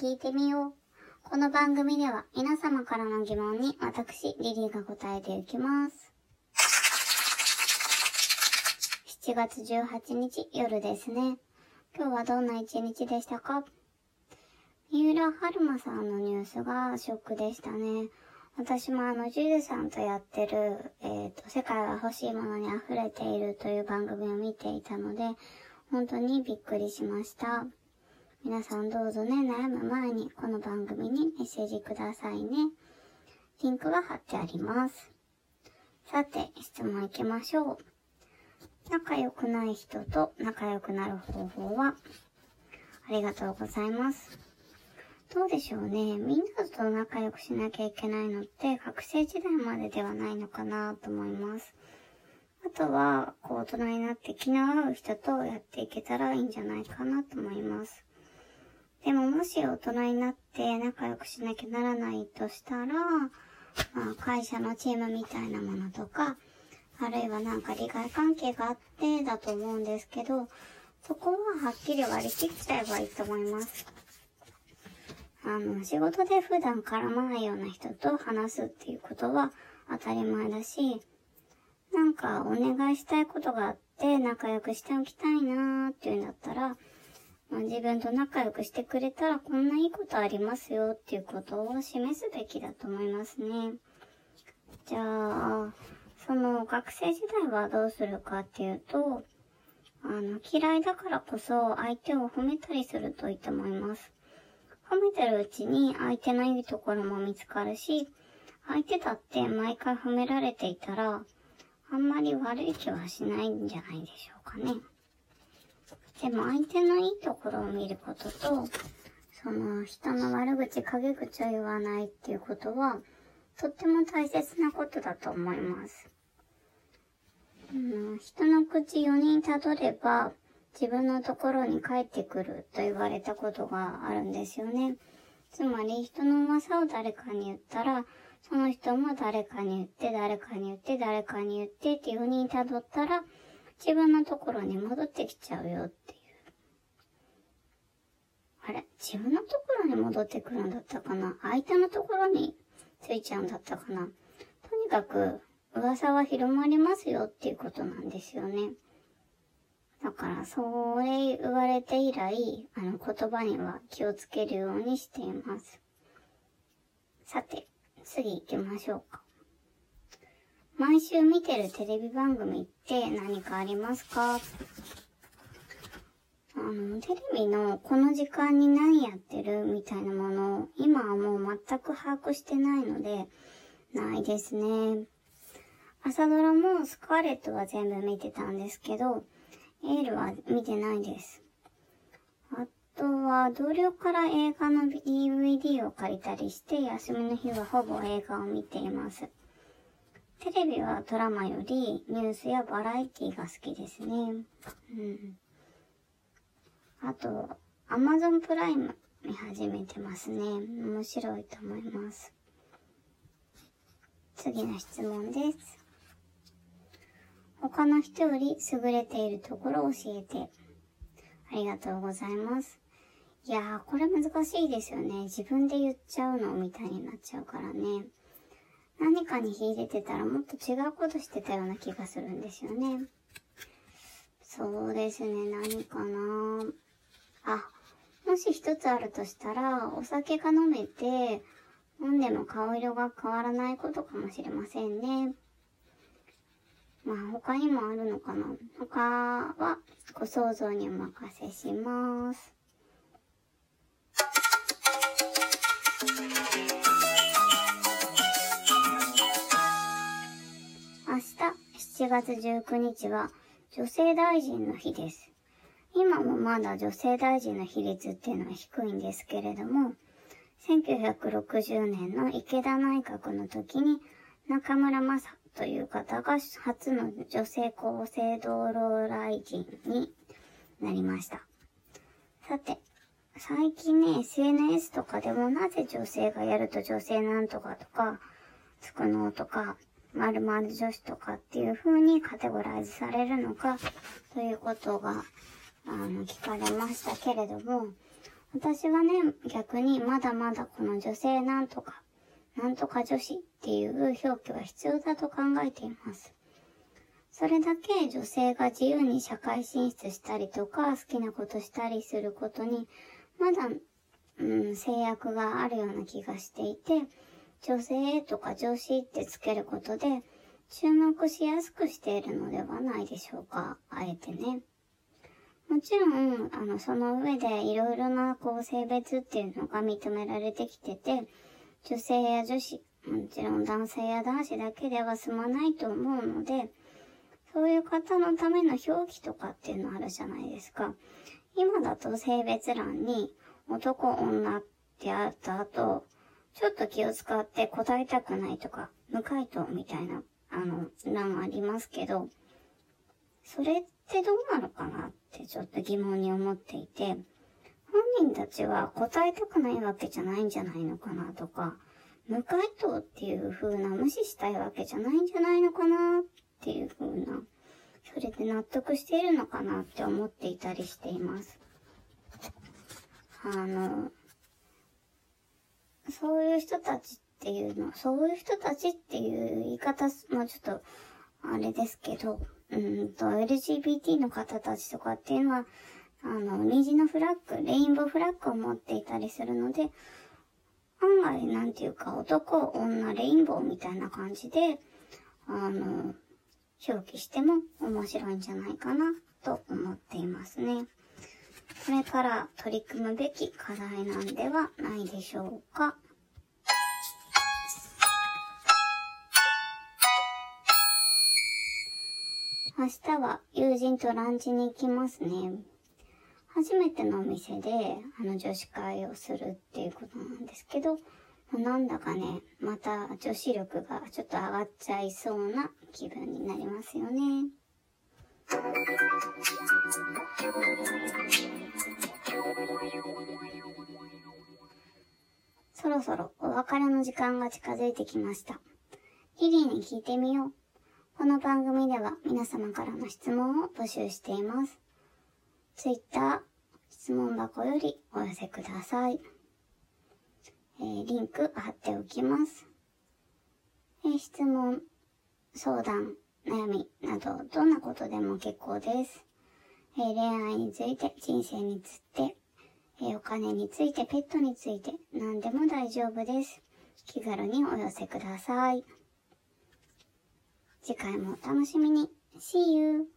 聞いてみよう。この番組では皆様からの疑問に私、リリーが答えていきます。7月18日夜ですね。今日はどんな一日でしたか？三浦春馬さんのニュースがショックでしたね。私もあの、ジュジュさんとやってる、えっ、と、世界は欲しいものに溢れているという番組を見ていたので、本当にびっくりしました。皆さんどうぞね、悩む前にこの番組にメッセージくださいね。リンクが貼ってあります。さて、質問行きましょう。仲良くない人と仲良くなる方法は？ありがとうございます。どうでしょうね。みんなと仲良くしなきゃいけないのって学生時代までではないのかなと思います。あとは、こう大人になって気の合う人とやっていけたらいいんじゃないかなと思います。でももし大人になって仲良くしなきゃならないとしたら、まあ、会社のチームみたいなものとか、あるいはなんか利害関係があってだと思うんですけど、そこははっきり割り切っちゃえばいいと思います。あの、仕事で普段絡まないような人と話すっていうことは当たり前だし、なんかお願いしたいことがあって仲良くしておきたいなーっていうんだったら、まあ、自分と仲良くしてくれたらこんないいことありますよっていうことを示すべきだと思いますね。じゃあ、その学生時代はどうするかっていうと、あの、嫌いだからこそ相手を褒めたりするといいと思います。褒めてるうちに相手のいいところも見つかるし、相手だって毎回褒められていたら、あんまり悪い気はしないんじゃないでしょうかね。でも相手のいいところを見ることと、その人の悪口、陰口を言わないっていうことは、とっても大切なことだと思います。うん、人の口4人たどれば、自分のところに帰ってくると言われたことがあるんですよね。つまり人の噂を誰かに言ったら、その人も誰かに言って、誰かに言って、誰かに言ってって4人たどったら、自分のところに戻ってきちゃうよっていう。あれ？自分のところに戻ってくるんだったかな？相手のところについちゃうんだったかな？とにかく、噂は広まりますよっていうことなんですよね。だから、それ言われて以来、あの言葉には気をつけるようにしています。さて、次行きましょうか。毎週見てるテレビ番組って何かありますか？あの、テレビのこの時間に何やってるみたいなものを今はもう全く把握してないので、ないですね。朝ドラもスカーレットは全部見てたんですけど、エールは見てないです。あとは、同僚から映画の DVD を借りたりして、休みの日はほぼ映画を見ています。テレビはドラマよりニュースやバラエティが好きですね。うん。あと、Amazon プライム見始めてますね。面白いと思います。次の質問です。他の人より優れているところを教えて。ありがとうございます。いやー、これ難しいですよね。自分で言っちゃうのみたいになっちゃうからね。何かに秀でてたらもっと違うことしてたような気がするんですよね。そうですね、何かなあ、もし一つあるとしたら、お酒が飲めて、飲んでも顔色が変わらないことかもしれませんね。まあ他にもあるのかな。他はご想像にお任せします。7月19日は女性大臣の日です。今もまだ女性大臣の比率っていうのは低いんですけれども、1960年の池田内閣の時に中村正という方が初の女性厚生道路大臣になりました。さて、最近ね、SNS とかでもなぜ女性がやると女性なんとかとか、つくのとか、〇〇女子とかっていう風にカテゴライズされるのかということが、あの、聞かれましたけれども、私はね、逆にまだまだこの女性なんとか、なんとか女子っていう表記は必要だと考えています。それだけ女性が自由に社会進出したりとか、好きなことしたりすることに、まだ、うん、制約があるような気がしていて、女性とか女子ってつけることで、注目しやすくしているのではないでしょうか。あえてね。もちろん、あの、その上でいろいろな、こう、性別っていうのが認められてきてて、女性や女子、もちろん男性や男子だけでは済まないと思うので、そういう方のための表記とかっていうのあるじゃないですか。今だと性別欄に男、女ってあった後、ちょっと気を使って答えたくないとか、無回答みたいな、あの、欄ありますけど、それってどうなのかなってちょっと疑問に思っていて、本人たちは答えたくないわけじゃないんじゃないのかなとか、無回答っていう風な無視したいわけじゃないんじゃないのかなっていう風な、それで納得しているのかなって思っていたりしています。あの、人たちっていうの、そういう人たちっていう言い方もちょっと、あれですけど、うんと、LGBT の方たちとかっていうのは、あの、虹のフラッグ、レインボーフラッグを持っていたりするので、案外、なんていうか、男、女、レインボーみたいな感じで、あの、表記しても面白いんじゃないかな、と思っていますね。これから取り組むべき課題なんではないでしょうか。明日は友人とランチに行きますね。初めてのお店で、あの女子会をするっていうことなんですけど、なんだかね、また女子力がちょっと上がっちゃいそうな気分になりますよね。そろそろお別れの時間が近づいてきました。リリーに聞いてみよう。この番組では皆様からの質問を募集しています。ツイッター、質問箱よりお寄せください。えー、リンク貼っておきます。えー、質問、相談、悩みなど、どんなことでも結構です。えー、恋愛について、人生について、えお金について、ペットについて、何でも大丈夫です。気軽にお寄せください。次回もお楽しみに。See you!